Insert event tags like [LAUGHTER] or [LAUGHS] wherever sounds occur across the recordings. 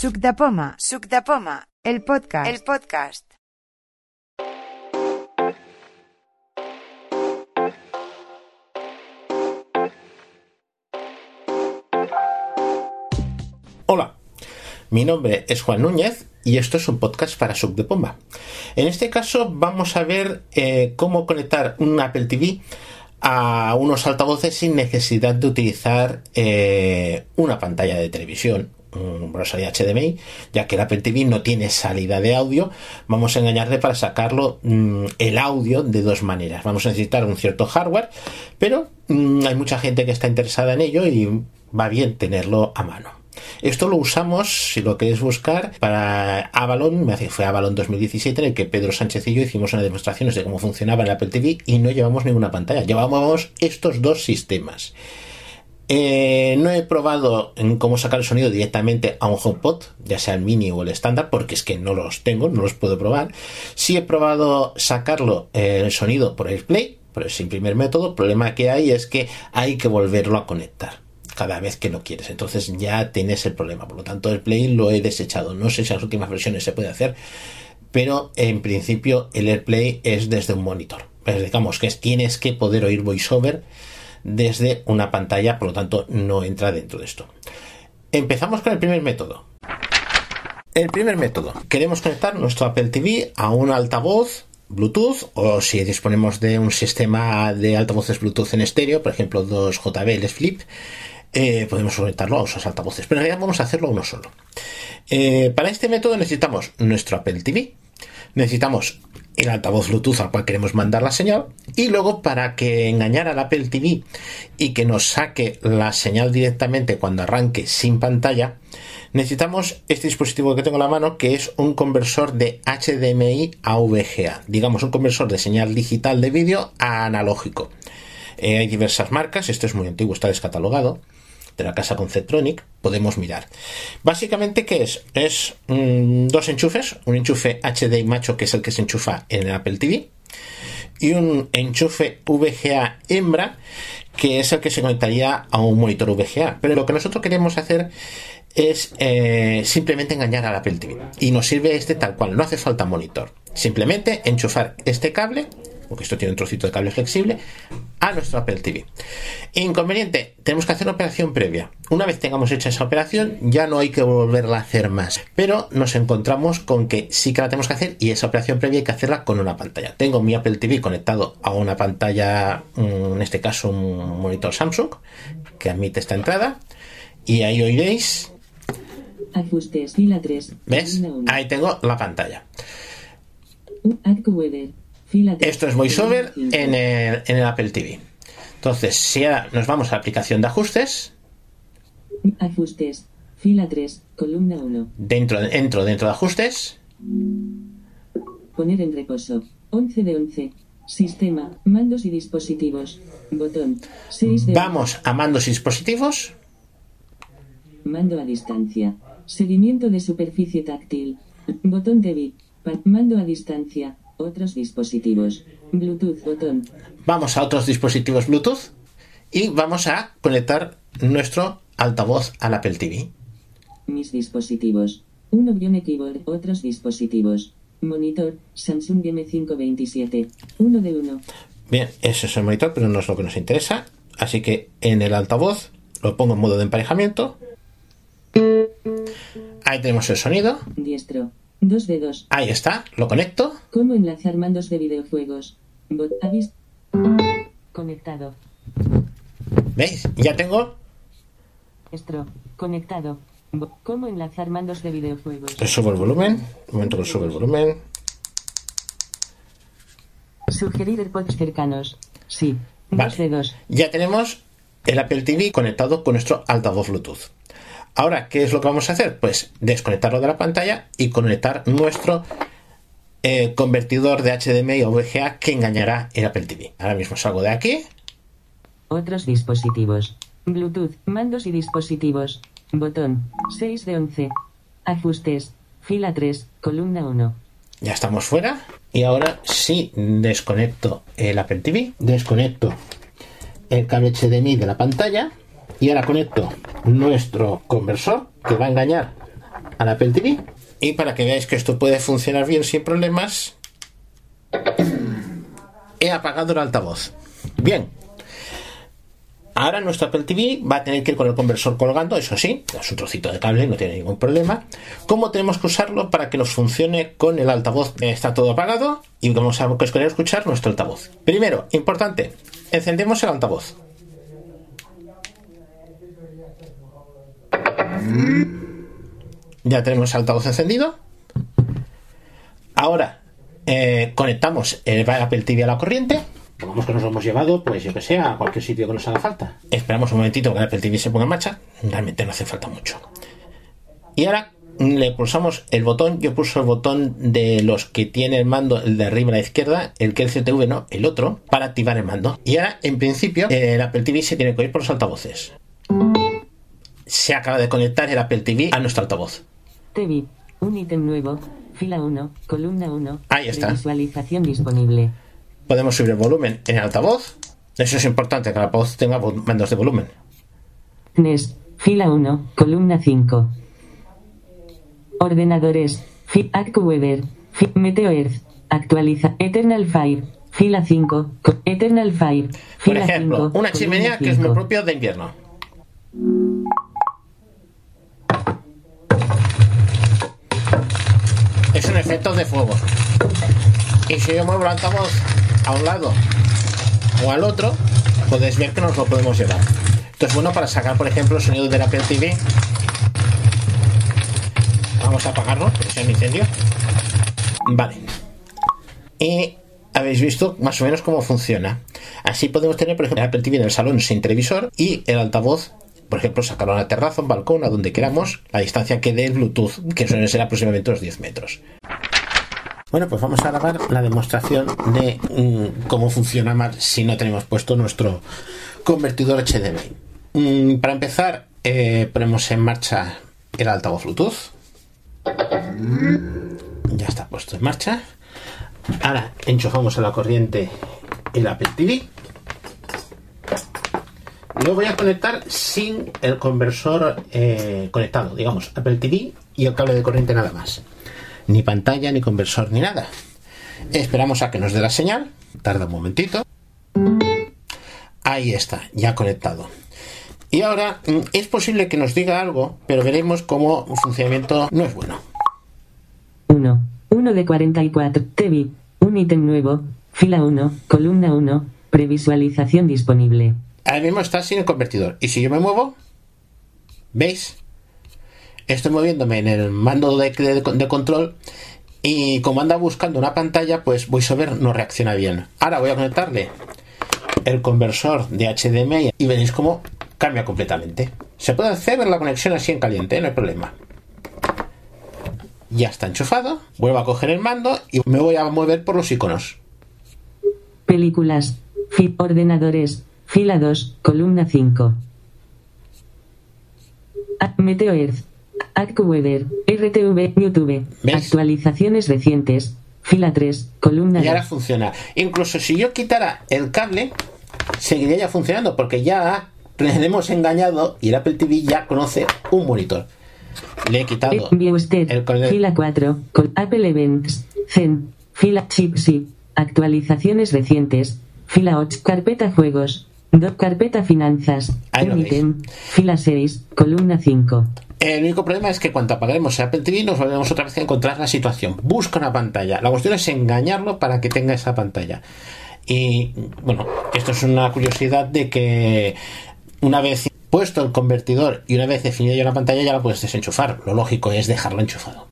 Suc de Poma, Suc de Poma, el podcast, el podcast. Hola, mi nombre es Juan Núñez y esto es un podcast para Suc de Poma. En este caso vamos a ver eh, cómo conectar un Apple TV a unos altavoces sin necesidad de utilizar eh, una pantalla de televisión un browser HDMI, ya que el Apple TV no tiene salida de audio, vamos a engañarle para sacarlo mm, el audio de dos maneras. Vamos a necesitar un cierto hardware, pero mm, hay mucha gente que está interesada en ello y va bien tenerlo a mano. Esto lo usamos, si lo queréis buscar, para Avalon, fue Avalon 2017, en el que Pedro Sánchez y yo hicimos una demostración de cómo funcionaba el Apple TV y no llevamos ninguna pantalla, llevábamos estos dos sistemas. Eh, no he probado en cómo sacar el sonido directamente a un HomePod, ya sea el mini o el estándar, porque es que no los tengo, no los puedo probar. Sí he probado sacarlo eh, el sonido por AirPlay, pero es el primer método. El problema que hay es que hay que volverlo a conectar cada vez que no quieres. Entonces ya tienes el problema. Por lo tanto, el Play lo he desechado. No sé si en las últimas versiones se puede hacer, pero en principio el AirPlay es desde un monitor. Pero digamos que tienes que poder oír VoiceOver desde una pantalla, por lo tanto no entra dentro de esto. Empezamos con el primer método. El primer método, queremos conectar nuestro Apple TV a un altavoz Bluetooth o si disponemos de un sistema de altavoces Bluetooth en estéreo, por ejemplo dos JBL Flip, eh, podemos conectarlo a esos altavoces. Pero en realidad vamos a hacerlo uno solo. Eh, para este método necesitamos nuestro Apple TV, necesitamos el altavoz Bluetooth al cual queremos mandar la señal y luego para que engañar al Apple TV y que nos saque la señal directamente cuando arranque sin pantalla necesitamos este dispositivo que tengo en la mano que es un conversor de HDMI a VGA digamos un conversor de señal digital de vídeo a analógico. Eh, hay diversas marcas esto es muy antiguo está descatalogado de la casa Conceptronic, podemos mirar. Básicamente, ¿qué es? Es mm, dos enchufes, un enchufe HDMI macho, que es el que se enchufa en el Apple TV, y un enchufe VGA hembra, que es el que se conectaría a un monitor VGA. Pero lo que nosotros queremos hacer es eh, simplemente engañar al Apple TV. Y nos sirve este tal cual, no hace falta monitor. Simplemente enchufar este cable porque esto tiene un trocito de cable flexible, a nuestro Apple TV. Inconveniente, tenemos que hacer una operación previa. Una vez tengamos hecha esa operación, ya no hay que volverla a hacer más. Pero nos encontramos con que sí que la tenemos que hacer y esa operación previa hay que hacerla con una pantalla. Tengo mi Apple TV conectado a una pantalla, mm, en este caso un monitor Samsung, que admite esta entrada. Y ahí oiréis Ajustes, fila 3. ¿Ves? Ahí tengo la pantalla. Esto es VoiceOver en el, en el Apple TV. Entonces, si ahora nos vamos a la aplicación de ajustes. Ajustes. Fila 3, columna 1. Dentro, entro dentro de ajustes. Poner en reposo. 11 de 11. Sistema, mandos y dispositivos. Botón. 6 de Vamos a mandos y dispositivos. Mando a distancia. Seguimiento de superficie táctil. Botón de bit. Mando a distancia. Otros dispositivos. Bluetooth botón. Vamos a otros dispositivos Bluetooth y vamos a conectar nuestro altavoz al Apple TV. Mis dispositivos. Uno guion keyboard. Otros dispositivos. Monitor. Samsung M527. Uno de uno. Bien, ese es el monitor, pero no es lo que nos interesa. Así que en el altavoz lo pongo en modo de emparejamiento. Ahí tenemos el sonido. Diestro. 2 de 2. Ahí está, lo conecto. ¿Cómo enlazar mandos de videojuegos? Bot avis. Conectado. ¿Veis? Ya tengo. Estro. Conectado. ¿Cómo enlazar mandos de videojuegos? Le subo el volumen. Un momento que subo el volumen. Sugerir AirPods cercanos. Sí. 2 Vale. de 2. Ya tenemos el Apple TV conectado con nuestro altavoz Bluetooth. Ahora, ¿qué es lo que vamos a hacer? Pues desconectarlo de la pantalla y conectar nuestro eh, convertidor de HDMI a VGA que engañará el Apple TV. Ahora mismo salgo de aquí. Otros dispositivos. Bluetooth. Mandos y dispositivos. Botón. 6 de 11. Ajustes. Fila 3. Columna 1. Ya estamos fuera. Y ahora sí desconecto el Apple TV. Desconecto el cable HDMI de la pantalla. Y ahora conecto nuestro conversor que va a engañar al Apple TV. Y para que veáis que esto puede funcionar bien sin problemas, he apagado el altavoz. Bien, Ahora nuestro Apple TV va a tener que ir con el conversor colgando, eso sí, es un trocito de cable, no tiene ningún problema. ¿Cómo tenemos que usarlo para que nos funcione con el altavoz? Está todo apagado y vamos a escuchar nuestro altavoz. Primero, importante, encendemos el altavoz. Ya tenemos el altavoz encendido. Ahora eh, conectamos el Apple TV a la corriente Pongamos que nos lo hemos llevado, pues yo que sé, a cualquier sitio que nos haga falta. Esperamos un momentito que el Apple TV se ponga en marcha. Realmente no hace falta mucho. Y ahora le pulsamos el botón. Yo pulso el botón de los que tiene el mando, el de arriba a la izquierda, el que el CTV no, el otro, para activar el mando. Y ahora, en principio, el Apple TV se tiene que oír por los altavoces. Se acaba de conectar el Apple TV a nuestro altavoz. TV, un ítem nuevo, fila 1, columna 1. Ahí está. Visualización disponible podemos subir el volumen en altavoz. Eso es importante, que el altavoz tenga mandos de volumen. NES, fila 1, columna 5. Ordenadores, AccuWeather, Meteo Earth, actualiza, Eternal Fire, fila 5, Eternal Fire, fila Por ejemplo, una chimenea que es muy propio de invierno. Es un efecto de fuego. Y si yo muevo el altavoz a un lado o al otro, podéis ver que nos lo podemos llevar. Esto es bueno para sacar, por ejemplo, el sonido del Apple TV. Vamos a apagarlo, porque sea un incendio. Vale. Y habéis visto más o menos cómo funciona. Así podemos tener, por ejemplo, el Apple TV en el salón sin televisor y el altavoz por ejemplo, sacarlo a la terraza, un balcón, a donde queramos, la distancia que dé el Bluetooth, que suele ser aproximadamente los 10 metros. Bueno, pues vamos a grabar la demostración de mm, cómo funciona más si no tenemos puesto nuestro convertidor HDMI. Mm, para empezar, eh, ponemos en marcha el altavoz Bluetooth. Ya está puesto en marcha. Ahora enchufamos a la corriente el Apple. Lo voy a conectar sin el conversor eh, conectado, digamos, Apple TV y el cable de corriente nada más ni pantalla, ni conversor, ni nada. Esperamos a que nos dé la señal. Tarda un momentito. Ahí está, ya conectado. Y ahora mm, es posible que nos diga algo, pero veremos cómo el funcionamiento no es bueno. 1. 1 de 44. TV. Un ítem nuevo. Fila 1. Columna 1. Previsualización disponible. Ahora mismo está sin el convertidor. Y si yo me muevo, ¿veis? estoy moviéndome en el mando de, control y como anda buscando una pantalla, pues VoiceOver no reacciona bien. Ahora voy a conectarle el conversor de HDMI y veréis cómo cambia completamente. Se puede hacer la conexión así en caliente, no hay problema. Ya está enchufado. Vuelvo a coger el mando y me voy a mover por los iconos. Películas. ordenadores. Fila 2, columna 5. Meteo Earth. AccuWeather, RTV, YouTube. Actualizaciones recientes. Fila 3, columna. Y ahora funciona. Incluso si yo quitara el cable, seguiría ya funcionando porque ya le hemos engañado y el Apple TV ya conoce un monitor. Le he quitado usted, el Fila 4, con Apple Events, Zen, fila Chipsy, actualizaciones recientes, fila 8, carpeta juegos, do, carpeta finanzas, fila 6, columna 5. El único problema es que cuando apagaremos el Apple TV nos volvemos otra vez a encontrar la situación. Busca una pantalla. La cuestión es engañarlo para que tenga esa pantalla. Y bueno, esto es una curiosidad de que una vez puesto el convertidor y una vez definida ya la pantalla ya la puedes desenchufar. Lo lógico es dejarlo enchufado.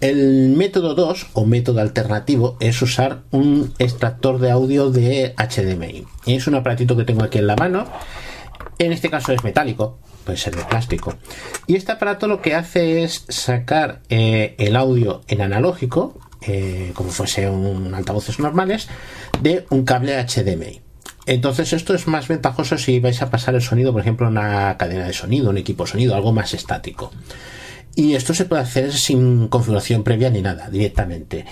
El método 2 o método alternativo es usar un extractor de audio de HDMI. Es un aparatito que tengo aquí en la mano. En este caso es metálico, puede ser de plástico. Y este aparato lo que hace es sacar eh, el audio en analógico, eh, como fuese un altavoces normales, de un cable HDMI. Entonces esto es más ventajoso si vais a pasar el sonido, por ejemplo, una cadena de sonido, un equipo de sonido, algo más estático. Y esto se puede hacer sin configuración previa ni nada, directamente.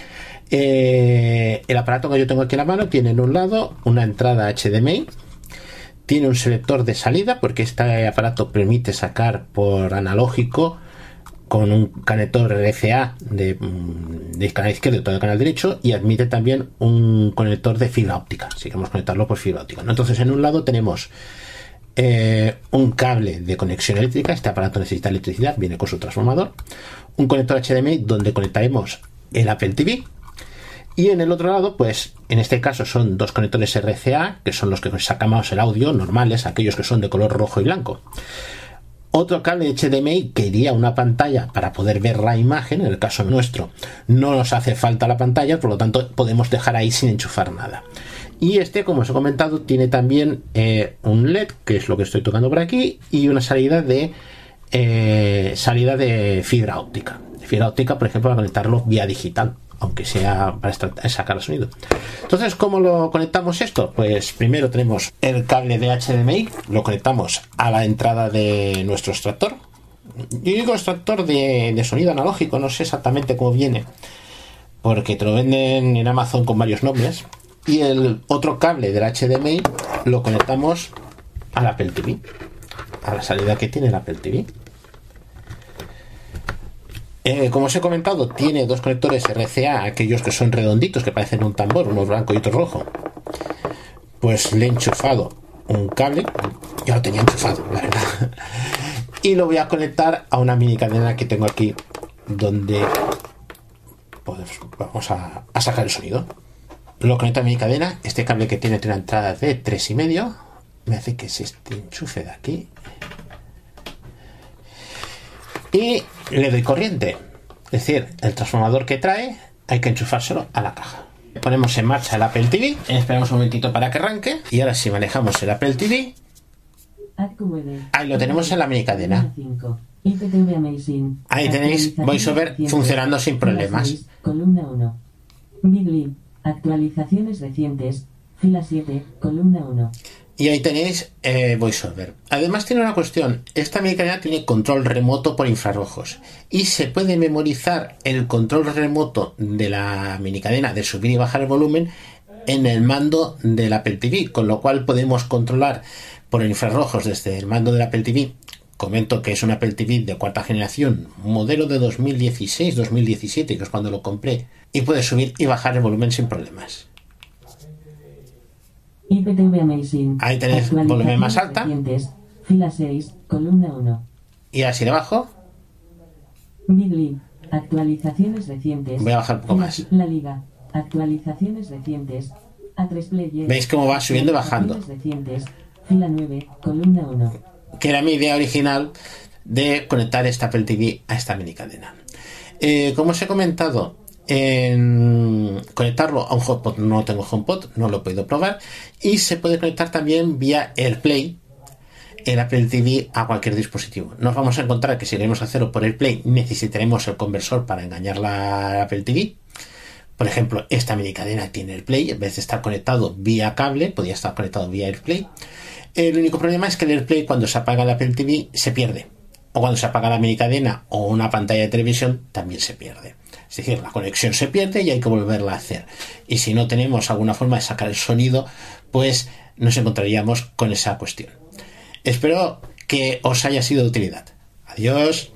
Eh, el aparato que yo tengo aquí en la mano tiene en un lado una entrada HDMI tiene un selector de salida porque este aparato permite sacar por analógico con un conector RCA mm, de, canal izquierdo y todo el canal derecho y admite también un conector de fibra óptica si queremos conectarlo por fibra óptica entonces en un lado tenemos eh, un cable de conexión eléctrica este aparato necesita electricidad viene con su transformador un conector HDMI donde conectaremos el Apple TV y en el otro lado, pues en este caso son dos conectores RCA, que son los que sacamos el audio normales, aquellos que son de color rojo y blanco. Otro cable HDMI que iría a una pantalla para poder ver la imagen, en el caso nuestro no nos hace falta la pantalla, por lo tanto podemos dejar ahí sin enchufar nada. Y este, como os he comentado, tiene también eh, un LED, que es lo que estoy tocando por aquí, y una salida de eh, salida de fibra óptica. fibra óptica, por ejemplo, para conectarlo vía digital aunque sea para sacar el sonido. Entonces, ¿cómo lo conectamos esto? Pues primero tenemos el cable de HDMI, lo conectamos a la entrada de nuestro extractor. Yo digo extractor de, sonido analógico, no sé exactamente cómo viene, porque te lo venden en Amazon con varios nombres. Y el otro cable del HDMI lo conectamos al Apple TV, a la salida que tiene el Apple TV. Eh, como os he comentado, tiene dos conectores RCA, aquellos que son redonditos, que parecen un tambor, uno blanco y otro rojo. Pues le he enchufado un cable, ya lo tenía enchufado, la verdad. [LAUGHS] Y lo voy a conectar a una mini cadena que tengo aquí, donde pues, vamos a, sacar el sonido. Lo conecto a mi cadena, este cable que tiene una entrada de 3,5, me hace que es este enchufe de aquí y le doy corriente. Es decir, el transformador que trae hay que enchufárselo a la caja. Ponemos en marcha el Apple TV, esperamos un momentito para que arranque y ahora si manejamos el Apple TV, ahí lo tenemos en la mini cadena. Ahí tenéis VoiceOver funcionando sin problemas. Columna 1. Actualizaciones recientes. Fila 7, columna 1. Y ahí tenéis eh, VoiceOver. Además tiene una cuestión, esta cadena tiene control remoto por infrarrojos y se puede memorizar el control remoto de la minicadena de subir y bajar el volumen en el mando del Apple TV, con lo cual podemos controlar por infrarrojos desde el mando del Apple TV. Comento que es un Apple TV de cuarta generación, modelo de 2016-2017, que es cuando lo compré, y puede subir y bajar el volumen sin problemas. IPTV Amazing. Ahí tenéis volumen más alta. Fila 6, columna 1. Y así debajo. Bigly. Actualizaciones recientes. Voy a bajar un poco más. La Liga. Actualizaciones recientes. A3 Player. ¿Veis cómo va subiendo y bajando? Recientes, fila 9, columna 1. Que era mi idea original de conectar esta Apple TV a esta mini cadena. Eh, como os he comentado, en conectarlo a un HomePod. No tengo HomePod, no lo he podido probar. Y se puede conectar también vía AirPlay el Apple TV a cualquier dispositivo. Nos vamos a encontrar que si queremos hacerlo por AirPlay necesitaremos el conversor para engañar la Apple TV. Por ejemplo, esta mini cadena tiene AirPlay, en vez de estar conectado vía cable, podría estar conectado vía AirPlay. El único problema es que el AirPlay cuando se apaga la Apple TV se pierde. O cuando se apaga la mini cadena o una pantalla de televisión también se pierde. Es decir, la conexión se pierde y hay que volverla a hacer. Y si no tenemos alguna forma de sacar el sonido, pues nos encontraríamos con esa cuestión. Espero que os haya sido de utilidad. Adiós.